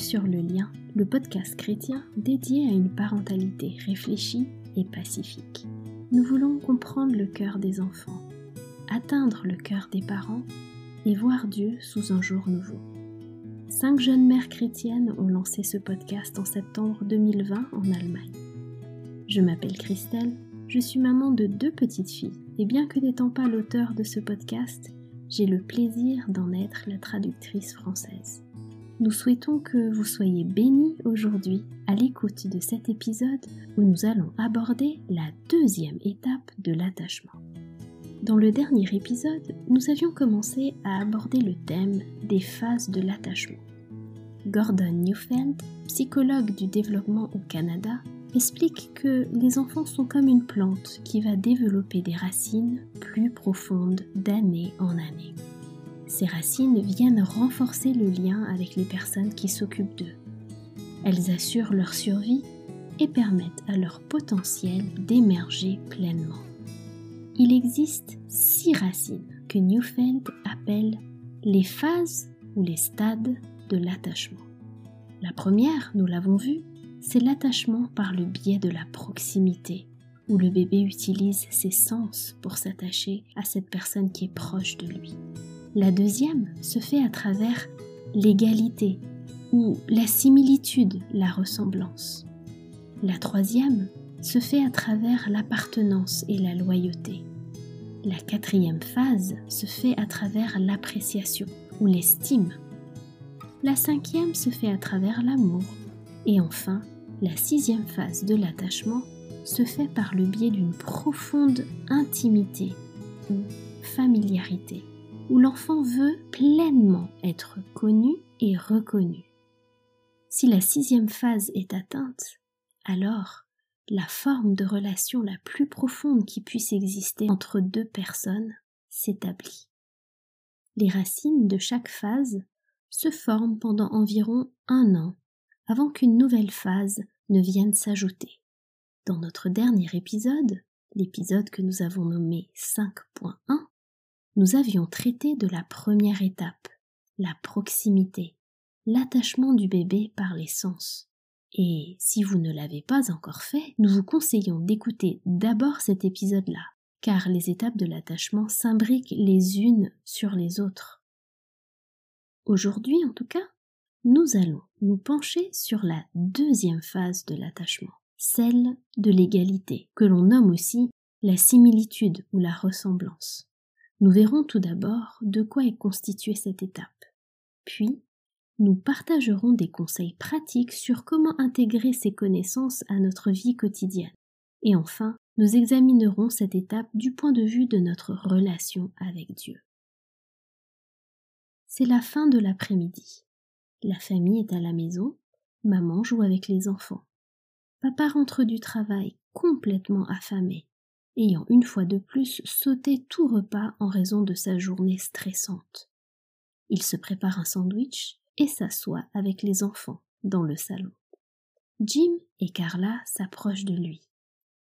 sur le lien, le podcast chrétien dédié à une parentalité réfléchie et pacifique. Nous voulons comprendre le cœur des enfants, atteindre le cœur des parents et voir Dieu sous un jour nouveau. Cinq jeunes mères chrétiennes ont lancé ce podcast en septembre 2020 en Allemagne. Je m'appelle Christelle, je suis maman de deux petites filles et bien que n'étant pas l'auteur de ce podcast, j'ai le plaisir d'en être la traductrice française. Nous souhaitons que vous soyez bénis aujourd'hui à l'écoute de cet épisode où nous allons aborder la deuxième étape de l'attachement. Dans le dernier épisode, nous avions commencé à aborder le thème des phases de l'attachement. Gordon Newfeld, psychologue du développement au Canada, explique que les enfants sont comme une plante qui va développer des racines plus profondes d'année en année. Ces racines viennent renforcer le lien avec les personnes qui s'occupent d'eux. Elles assurent leur survie et permettent à leur potentiel d'émerger pleinement il existe six racines que Neufeld appelle les phases ou les stades de l'attachement. La première, nous l'avons vu, c'est l'attachement par le biais de la proximité, où le bébé utilise ses sens pour s'attacher à cette personne qui est proche de lui. La deuxième se fait à travers l'égalité, ou la similitude, la ressemblance. La troisième se fait à travers l'appartenance et la loyauté. La quatrième phase se fait à travers l'appréciation ou l'estime. La cinquième se fait à travers l'amour. Et enfin, la sixième phase de l'attachement se fait par le biais d'une profonde intimité ou familiarité, où l'enfant veut pleinement être connu et reconnu. Si la sixième phase est atteinte, alors la forme de relation la plus profonde qui puisse exister entre deux personnes s'établit. Les racines de chaque phase se forment pendant environ un an avant qu'une nouvelle phase ne vienne s'ajouter. Dans notre dernier épisode, l'épisode que nous avons nommé 5.1, nous avions traité de la première étape, la proximité, l'attachement du bébé par les sens. Et si vous ne l'avez pas encore fait, nous vous conseillons d'écouter d'abord cet épisode-là, car les étapes de l'attachement s'imbriquent les unes sur les autres. Aujourd'hui, en tout cas, nous allons nous pencher sur la deuxième phase de l'attachement, celle de l'égalité, que l'on nomme aussi la similitude ou la ressemblance. Nous verrons tout d'abord de quoi est constituée cette étape. Puis, nous partagerons des conseils pratiques sur comment intégrer ces connaissances à notre vie quotidienne. Et enfin, nous examinerons cette étape du point de vue de notre relation avec Dieu. C'est la fin de l'après-midi. La famille est à la maison, maman joue avec les enfants. Papa rentre du travail complètement affamé, ayant une fois de plus sauté tout repas en raison de sa journée stressante. Il se prépare un sandwich et s'assoit avec les enfants dans le salon. Jim et Carla s'approchent de lui.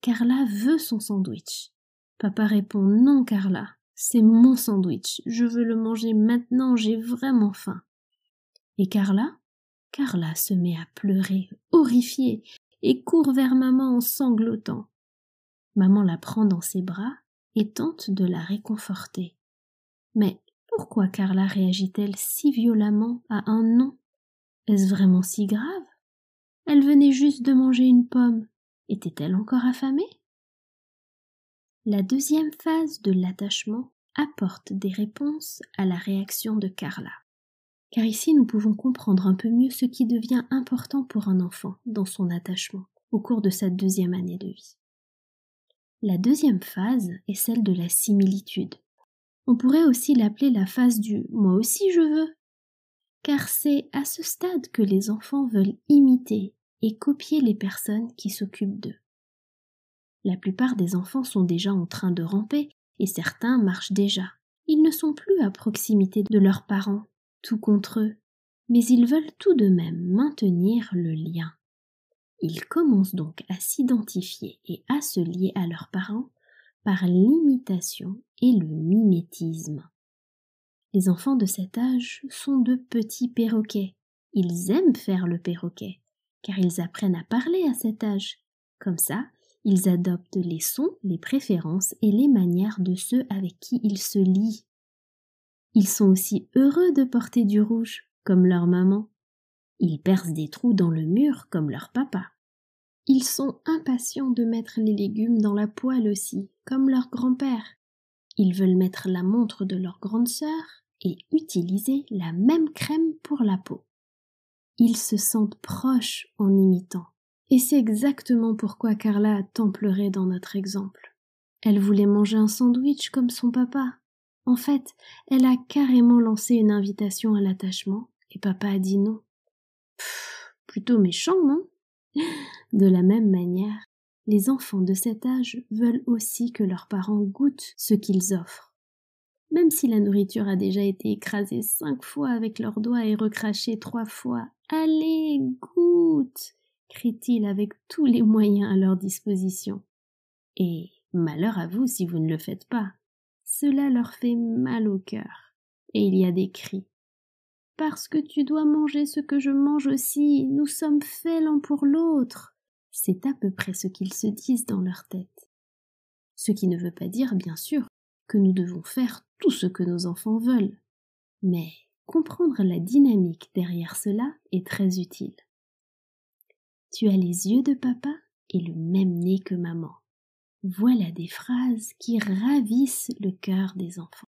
Carla veut son sandwich. Papa répond Non, Carla, c'est mon sandwich. Je veux le manger maintenant, j'ai vraiment faim. Et Carla? Carla se met à pleurer, horrifiée, et court vers maman en sanglotant. Maman la prend dans ses bras et tente de la réconforter. Mais pourquoi Carla réagit-elle si violemment à un non Est-ce vraiment si grave? Elle venait juste de manger une pomme. Était-elle encore affamée? La deuxième phase de l'attachement apporte des réponses à la réaction de Carla. Car ici nous pouvons comprendre un peu mieux ce qui devient important pour un enfant dans son attachement au cours de sa deuxième année de vie. La deuxième phase est celle de la similitude, on pourrait aussi l'appeler la phase du moi aussi je veux. Car c'est à ce stade que les enfants veulent imiter et copier les personnes qui s'occupent d'eux. La plupart des enfants sont déjà en train de ramper et certains marchent déjà. Ils ne sont plus à proximité de leurs parents, tout contre eux, mais ils veulent tout de même maintenir le lien. Ils commencent donc à s'identifier et à se lier à leurs parents par l'imitation et le mimétisme. Les enfants de cet âge sont de petits perroquets Ils aiment faire le perroquet, car ils apprennent à parler à cet âge. Comme ça, ils adoptent les sons, les préférences et les manières de ceux avec qui ils se lient. Ils sont aussi heureux de porter du rouge, comme leur maman. Ils percent des trous dans le mur, comme leur papa. Ils sont impatients de mettre les légumes dans la poêle aussi, comme leur grand-père. Ils veulent mettre la montre de leur grande sœur et utiliser la même crème pour la peau. Ils se sentent proches en imitant. Et c'est exactement pourquoi Carla a tant pleuré dans notre exemple. Elle voulait manger un sandwich comme son papa. En fait, elle a carrément lancé une invitation à l'attachement, et papa a dit non. Plutôt méchant, non? De la même manière, les enfants de cet âge veulent aussi que leurs parents goûtent ce qu'ils offrent. Même si la nourriture a déjà été écrasée cinq fois avec leurs doigts et recrachée trois fois. Allez, goûte crient-ils avec tous les moyens à leur disposition. Et malheur à vous si vous ne le faites pas. Cela leur fait mal au cœur. Et il y a des cris. Parce que tu dois manger ce que je mange aussi, nous sommes faits l'un pour l'autre. C'est à peu près ce qu'ils se disent dans leur tête. Ce qui ne veut pas dire, bien sûr, que nous devons faire tout ce que nos enfants veulent. Mais comprendre la dynamique derrière cela est très utile. Tu as les yeux de papa et le même nez que maman. Voilà des phrases qui ravissent le cœur des enfants.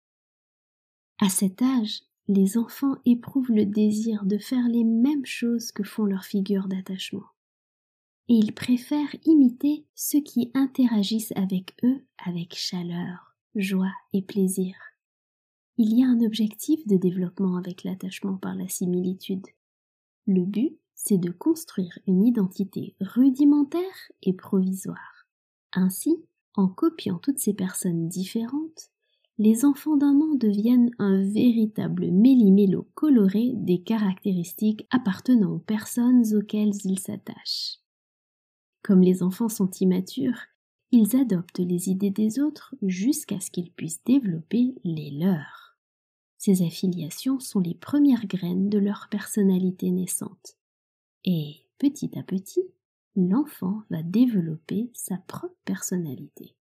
À cet âge, les enfants éprouvent le désir de faire les mêmes choses que font leurs figures d'attachement. Et ils préfèrent imiter ceux qui interagissent avec eux avec chaleur, joie et plaisir. Il y a un objectif de développement avec l'attachement par la similitude. Le but, c'est de construire une identité rudimentaire et provisoire. Ainsi, en copiant toutes ces personnes différentes, les enfants d'un an deviennent un véritable méli-mélo coloré des caractéristiques appartenant aux personnes auxquelles ils s'attachent. Comme les enfants sont immatures, ils adoptent les idées des autres jusqu'à ce qu'ils puissent développer les leurs. Ces affiliations sont les premières graines de leur personnalité naissante. Et petit à petit, l'enfant va développer sa propre personnalité.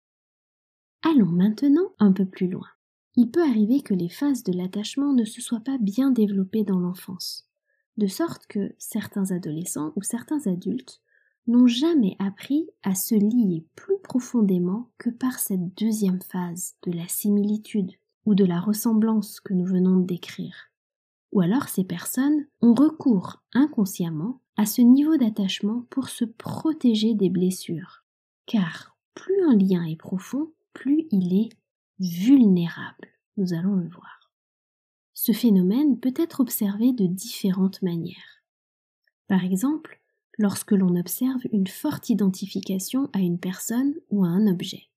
Allons maintenant un peu plus loin. Il peut arriver que les phases de l'attachement ne se soient pas bien développées dans l'enfance, de sorte que certains adolescents ou certains adultes n'ont jamais appris à se lier plus profondément que par cette deuxième phase de la similitude ou de la ressemblance que nous venons de décrire. Ou alors ces personnes ont recours inconsciemment à ce niveau d'attachement pour se protéger des blessures. Car plus un lien est profond, plus il est vulnérable. Nous allons le voir. Ce phénomène peut être observé de différentes manières. Par exemple, lorsque l'on observe une forte identification à une personne ou à un objet.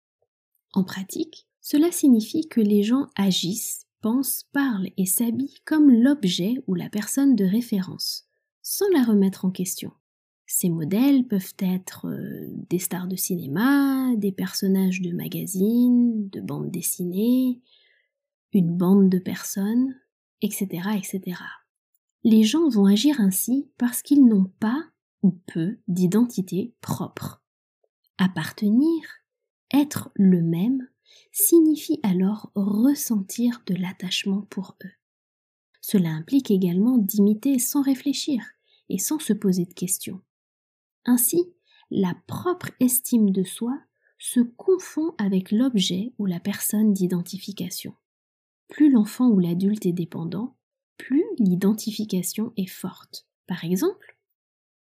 En pratique, cela signifie que les gens agissent, pensent, parlent et s'habillent comme l'objet ou la personne de référence, sans la remettre en question. Ces modèles peuvent être euh, des stars de cinéma, des personnages de magazines, de bandes dessinées, une bande de personnes, etc., etc. Les gens vont agir ainsi parce qu'ils n'ont pas ou peu d'identité propre. Appartenir, être le même, signifie alors ressentir de l'attachement pour eux. Cela implique également d'imiter sans réfléchir et sans se poser de questions. Ainsi, la propre estime de soi se confond avec l'objet ou la personne d'identification. Plus l'enfant ou l'adulte est dépendant, plus l'identification est forte. Par exemple,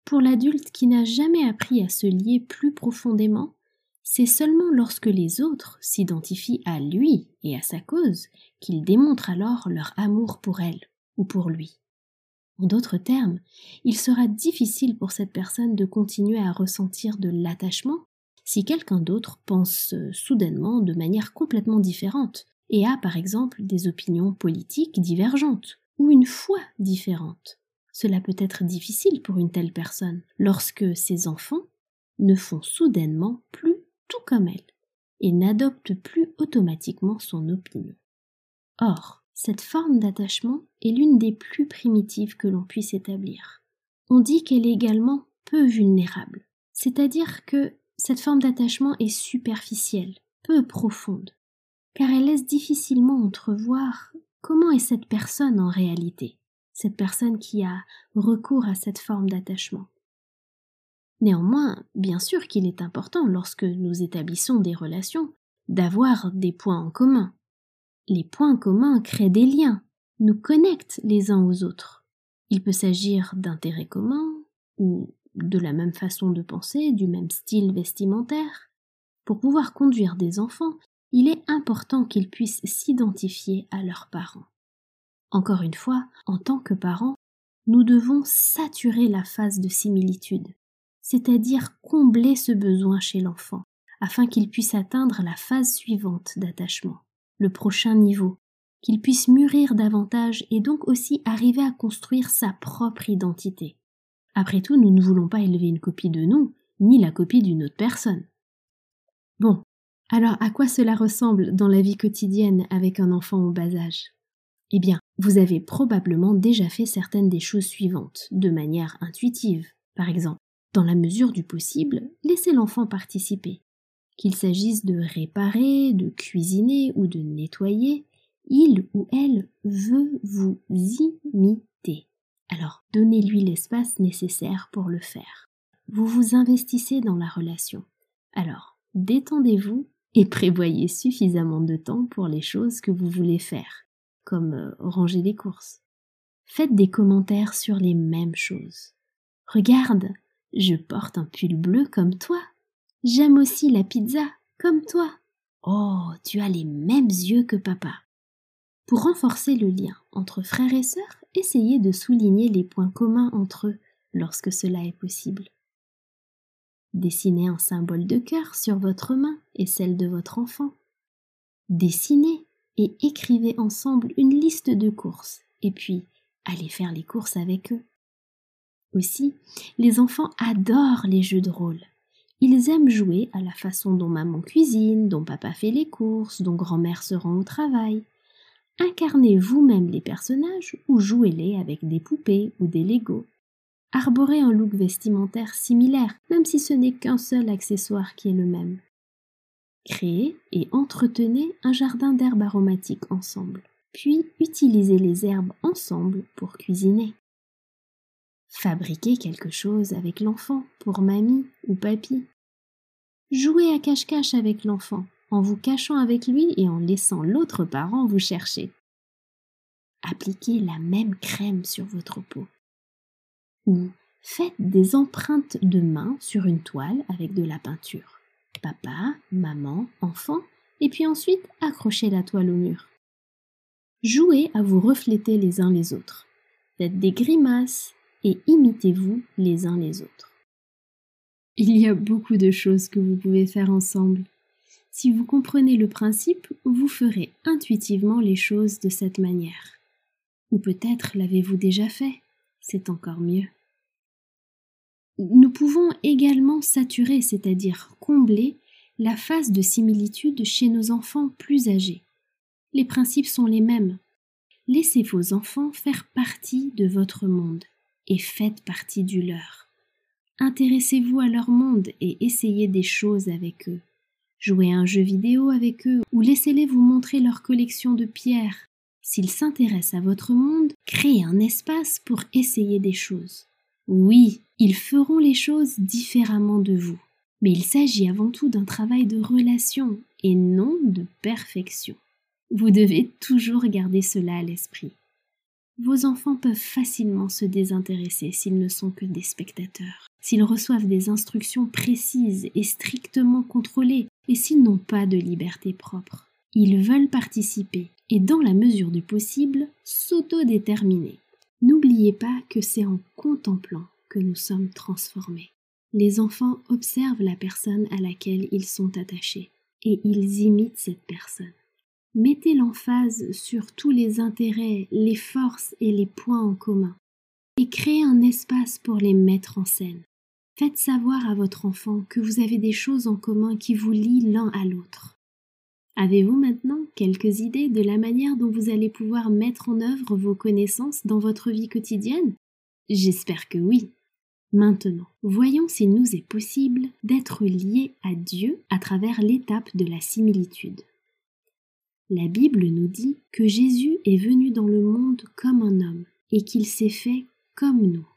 pour l'adulte qui n'a jamais appris à se lier plus profondément, c'est seulement lorsque les autres s'identifient à lui et à sa cause qu'ils démontrent alors leur amour pour elle ou pour lui. En d'autres termes, il sera difficile pour cette personne de continuer à ressentir de l'attachement si quelqu'un d'autre pense euh, soudainement de manière complètement différente et a par exemple des opinions politiques divergentes ou une foi différente. Cela peut être difficile pour une telle personne lorsque ses enfants ne font soudainement plus tout comme elle et n'adoptent plus automatiquement son opinion. Or, Cette forme d'attachement est l'une des plus primitives que l'on puisse établir. On dit qu'elle est également peu vulnérable, c'est-à-dire que cette forme d'attachement est superficielle, peu profonde, car elle laisse difficilement entrevoir comment est cette personne en réalité, cette personne qui a recours à cette forme d'attachement. Néanmoins, bien sûr qu'il est important, lorsque nous établissons des relations, d'avoir des points en commun. Les points communs créent des liens, nous connectent les uns aux autres. Il peut s'agir d'intérêts communs, ou de la même façon de penser, du même style vestimentaire. Pour pouvoir conduire des enfants, il est important qu'ils puissent s'identifier à leurs parents. Encore une fois, en tant que parents, nous devons saturer la phase de similitude, c'est-à-dire combler ce besoin chez l'enfant, afin qu'il puisse atteindre la phase suivante d'attachement, le prochain niveau, qu'il puisse mûrir davantage et donc aussi arriver à construire sa propre identité. Après tout, nous ne voulons pas élever une copie de nous, ni la copie d'une autre personne. Bon, alors à quoi cela ressemble dans la vie quotidienne avec un enfant au bas âge? Eh bien, vous avez probablement déjà fait certaines des choses suivantes, de manière intuitive. Par exemple, dans la mesure du possible, laissez l'enfant participer. Qu'il s'agisse de réparer, de cuisiner ou de nettoyer, il ou elle veut vous imiter. Alors, donnez-lui l'espace nécessaire pour le faire. Vous vous investissez dans la relation. Alors, détendez-vous et prévoyez suffisamment de temps pour les choses que vous voulez faire, comme euh, ranger les courses. Faites des commentaires sur les mêmes choses. Regarde, je porte un pull bleu comme toi. J'aime aussi la pizza comme toi. Oh, tu as les mêmes yeux que papa. Pour renforcer le lien entre frères et sœurs, essayez de souligner les points communs entre eux lorsque cela est possible. Dessinez un symbole de cœur sur votre main et celle de votre enfant. Dessinez et écrivez ensemble une liste de courses et puis allez faire les courses avec eux. Aussi, les enfants adorent les jeux de rôle. Ils aiment jouer à la façon dont maman cuisine, dont papa fait les courses, dont grand-mère se rend au travail. Incarnez vous-même les personnages ou jouez-les avec des poupées ou des Legos. Arborez un look vestimentaire similaire, même si ce n'est qu'un seul accessoire qui est le même. Créez et entretenez un jardin d'herbes aromatiques ensemble, puis utilisez les herbes ensemble pour cuisiner. Fabriquez quelque chose avec l'enfant pour mamie ou papy. Jouez à cache-cache avec l'enfant en vous cachant avec lui et en laissant l'autre parent vous chercher. Appliquez la même crème sur votre peau. Ou faites des empreintes de main sur une toile avec de la peinture. Papa, maman, enfant, et puis ensuite accrochez la toile au mur. Jouez à vous refléter les uns les autres. Faites des grimaces, et imitez-vous les uns les autres. Il y a beaucoup de choses que vous pouvez faire ensemble. Si vous comprenez le principe, vous ferez intuitivement les choses de cette manière. Ou peut-être l'avez-vous déjà fait, c'est encore mieux. Nous pouvons également saturer, c'est-à-dire combler, la phase de similitude chez nos enfants plus âgés. Les principes sont les mêmes. Laissez vos enfants faire partie de votre monde et faites partie du leur. Intéressez-vous à leur monde et essayez des choses avec eux. Jouez un jeu vidéo avec eux ou laissez-les vous montrer leur collection de pierres. S'ils s'intéressent à votre monde, créez un espace pour essayer des choses. Oui, ils feront les choses différemment de vous. Mais il s'agit avant tout d'un travail de relation et non de perfection. Vous devez toujours garder cela à l'esprit. Vos enfants peuvent facilement se désintéresser s'ils ne sont que des spectateurs, s'ils reçoivent des instructions précises et strictement contrôlées, et s'ils n'ont pas de liberté propre. Ils veulent participer et, dans la mesure du possible, s'autodéterminer. N'oubliez pas que c'est en contemplant que nous sommes transformés. Les enfants observent la personne à laquelle ils sont attachés, et ils imitent cette personne. Mettez l'emphase sur tous les intérêts, les forces et les points en commun, et créez un espace pour les mettre en scène. Faites savoir à votre enfant que vous avez des choses en commun qui vous lient l'un à l'autre. Avez-vous maintenant quelques idées de la manière dont vous allez pouvoir mettre en œuvre vos connaissances dans votre vie quotidienne? J'espère que oui. Maintenant, voyons s'il nous est possible d'être liés à Dieu à travers l'étape de la similitude. La Bible nous dit que Jésus est venu dans le monde comme un homme et qu'il s'est fait comme nous.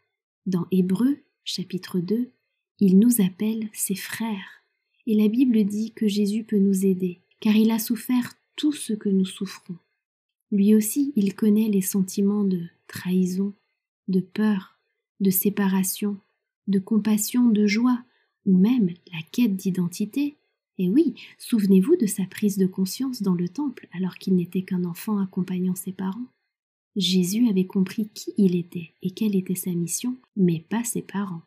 Dans Hébreu chapitre 2, il nous appelle ses frères. Et la Bible dit que Jésus peut nous aider, car il a souffert tout ce que nous souffrons. Lui aussi, il connaît les sentiments de trahison, de peur, de séparation, de compassion, de joie, ou même la quête d'identité. Et oui, souvenez-vous de sa prise de conscience dans le temple alors qu'il n'était qu'un enfant accompagnant ses parents. Jésus avait compris qui il était et quelle était sa mission, mais pas ses parents.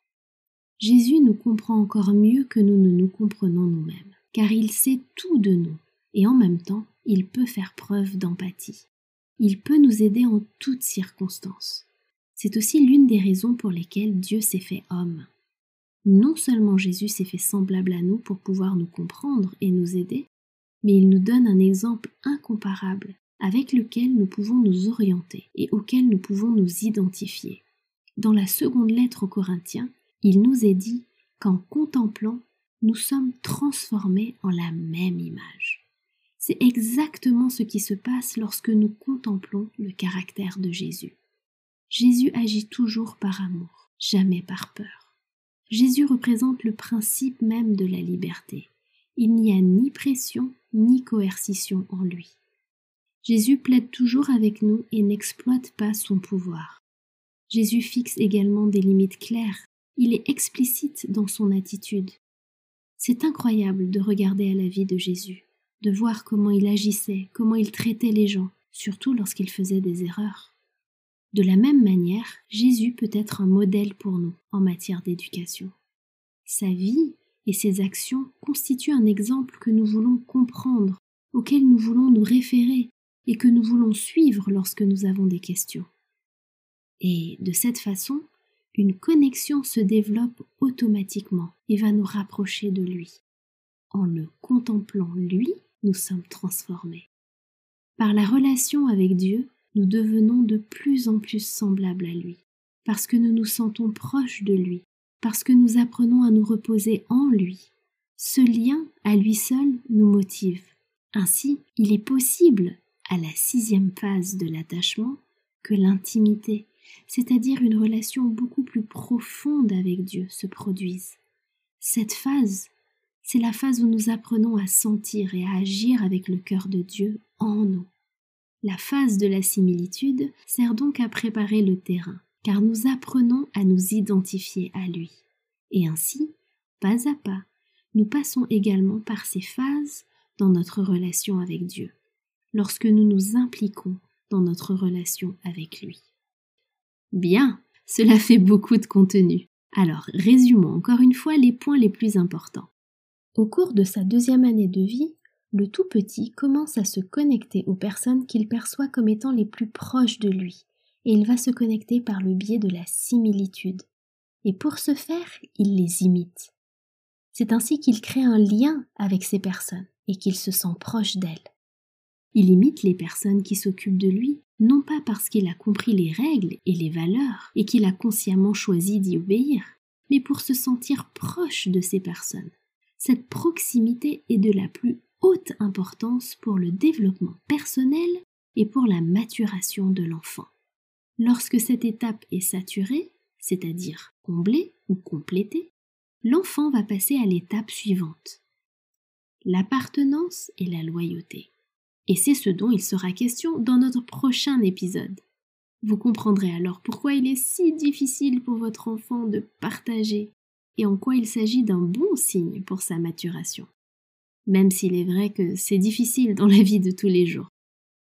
Jésus nous comprend encore mieux que nous ne nous comprenons nous-mêmes, car il sait tout de nous, et en même temps, il peut faire preuve d'empathie. Il peut nous aider en toutes circonstances. C'est aussi l'une des raisons pour lesquelles Dieu s'est fait homme. Non seulement Jésus s'est fait semblable à nous pour pouvoir nous comprendre et nous aider, mais il nous donne un exemple incomparable avec lequel nous pouvons nous orienter et auquel nous pouvons nous identifier. Dans la seconde lettre aux Corinthiens, il nous est dit qu'en contemplant, nous sommes transformés en la même image. C'est exactement ce qui se passe lorsque nous contemplons le caractère de Jésus. Jésus agit toujours par amour, jamais par peur. Jésus représente le principe même de la liberté. Il n'y a ni pression ni coercition en lui. Jésus plaide toujours avec nous et n'exploite pas son pouvoir. Jésus fixe également des limites claires il est explicite dans son attitude. C'est incroyable de regarder à la vie de Jésus, de voir comment il agissait, comment il traitait les gens, surtout lorsqu'il faisait des erreurs. De la même manière, Jésus peut être un modèle pour nous en matière d'éducation. Sa vie et ses actions constituent un exemple que nous voulons comprendre, auquel nous voulons nous référer et que nous voulons suivre lorsque nous avons des questions. Et de cette façon, une connexion se développe automatiquement et va nous rapprocher de lui. En le contemplant lui, nous sommes transformés. Par la relation avec Dieu, nous devenons de plus en plus semblables à lui, parce que nous nous sentons proches de lui, parce que nous apprenons à nous reposer en lui. Ce lien, à lui seul, nous motive. Ainsi, il est possible, à la sixième phase de l'attachement, que l'intimité, c'est-à-dire une relation beaucoup plus profonde avec Dieu, se produise. Cette phase, c'est la phase où nous apprenons à sentir et à agir avec le cœur de Dieu en nous. La phase de la similitude sert donc à préparer le terrain, car nous apprenons à nous identifier à lui. Et ainsi, pas à pas, nous passons également par ces phases dans notre relation avec Dieu, lorsque nous nous impliquons dans notre relation avec lui. Bien, cela fait beaucoup de contenu. Alors, résumons encore une fois les points les plus importants. Au cours de sa deuxième année de vie, le tout petit commence à se connecter aux personnes qu'il perçoit comme étant les plus proches de lui, et il va se connecter par le biais de la similitude. Et pour ce faire, il les imite. C'est ainsi qu'il crée un lien avec ces personnes et qu'il se sent proche d'elles. Il imite les personnes qui s'occupent de lui, non pas parce qu'il a compris les règles et les valeurs et qu'il a consciemment choisi d'y obéir, mais pour se sentir proche de ces personnes. Cette proximité est de la plus haute importance pour le développement personnel et pour la maturation de l'enfant. Lorsque cette étape est saturée, c'est-à-dire comblée ou complétée, l'enfant va passer à l'étape suivante. L'appartenance et la loyauté. Et c'est ce dont il sera question dans notre prochain épisode. Vous comprendrez alors pourquoi il est si difficile pour votre enfant de partager et en quoi il s'agit d'un bon signe pour sa maturation. Même s'il est vrai que c'est difficile dans la vie de tous les jours.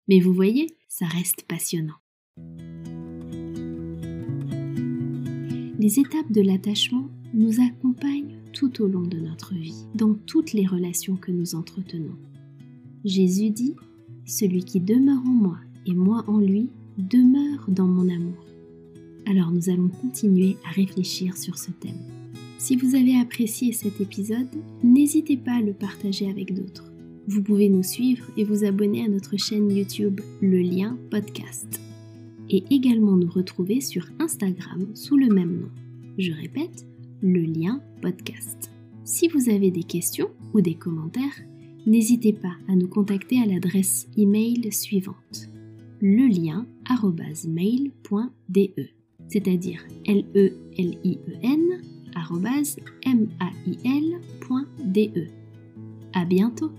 Mais vous voyez, ça reste passionnant. Les étapes de l'attachement nous accompagnent tout au long de notre vie, dans toutes les relations que nous entretenons. Jésus dit celui qui demeure en moi et moi en lui demeure dans mon amour. Alors nous allons continuer à réfléchir sur ce thème. Si vous avez apprécié cet épisode, n'hésitez pas à le partager avec d'autres. Vous pouvez nous suivre et vous abonner à notre chaîne YouTube Le Lien Podcast. Et également nous retrouver sur Instagram sous le même nom. Je répète, Le Lien Podcast. Si vous avez des questions ou des commentaires, n'hésitez pas à nous contacter à l'adresse email suivante le lien mail.de, c'est-à-dire l e l i e n l.de. À bientôt.